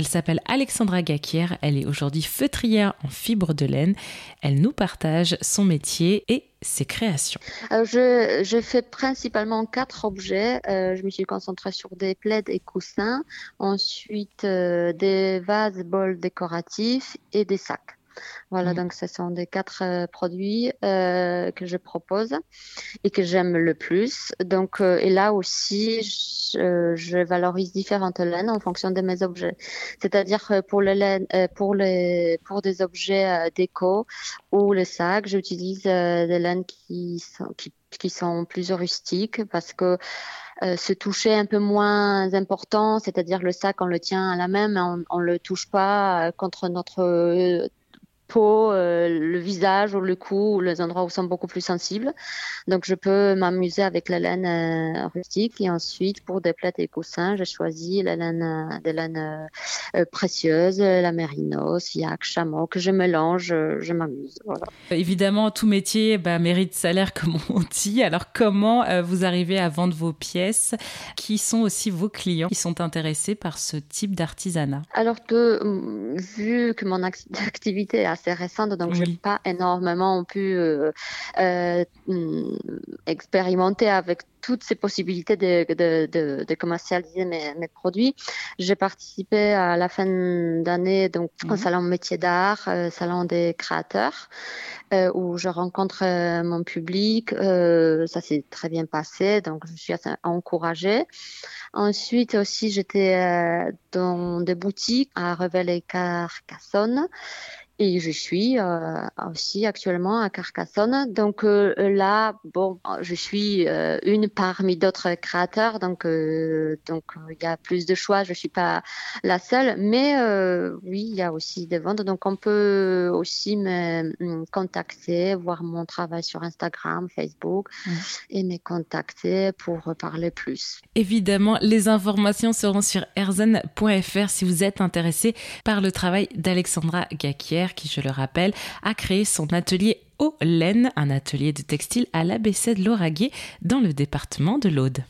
Elle s'appelle Alexandra Gakier. Elle est aujourd'hui feutrière en fibre de laine. Elle nous partage son métier et ses créations. je, je, fais principalement quatre objets. Euh, je me suis concentrée sur des plaids et coussins, ensuite euh, des vases, bols décoratifs et des sacs. Voilà, mmh. donc ce sont des quatre euh, produits euh, que je propose et que j'aime le plus. Donc, euh, et là aussi, je, je, valorise différentes laines en fonction de mes objets. C'est-à-dire pour les laines, pour les, pour des objets déco ou le sac, j'utilise des laines qui sont, qui, qui sont plus rustiques parce que euh, se toucher un peu moins important, c'est-à-dire le sac on le tient à la main, mais on, on le touche pas contre notre peau, euh, le visage ou le cou, ou les endroits où sont beaucoup plus sensibles. Donc je peux m'amuser avec la laine euh, rustique et ensuite pour des plaies et coussins, j'ai choisi la laine, euh, des laines précieuses, la mérinos, yak, chameau que je mélange, je m'amuse. Voilà. Évidemment, tout métier bah, mérite salaire comme on dit. Alors comment vous arrivez à vendre vos pièces? Qui sont aussi vos clients qui sont intéressés par ce type d'artisanat? Alors que vu que mon activité est assez récente, donc je n'ai pas énormément pu euh, euh, mm, expérimenter avec toutes ces possibilités de, de, de, de commercialiser mes, mes, produits. J'ai participé à la fin d'année donc au salon métier d'art, euh, salon des créateurs, euh, où je rencontre euh, mon public. Ça s'est très bien passé, donc je suis assez encouragée. Ensuite aussi, j'étais dans des boutiques à Revel et Carcassonne et je suis euh, aussi actuellement à Carcassonne. Donc euh, là, bon, je suis euh, une parmi d'autres créateurs, donc donc il y a plus de choix. Je suis pas la seule, mais oui, il y a aussi des ventes. Donc on peut aussi me, contacter, voir mon travail sur Instagram, Facebook, mmh. et me contacter pour parler plus. Évidemment, les informations seront sur erzen.fr si vous êtes intéressé par le travail d'Alexandra Qui, je le rappelle, a créé son atelier au laine, un atelier de textile à l'ABC de Lauragais dans le département de l'Aude.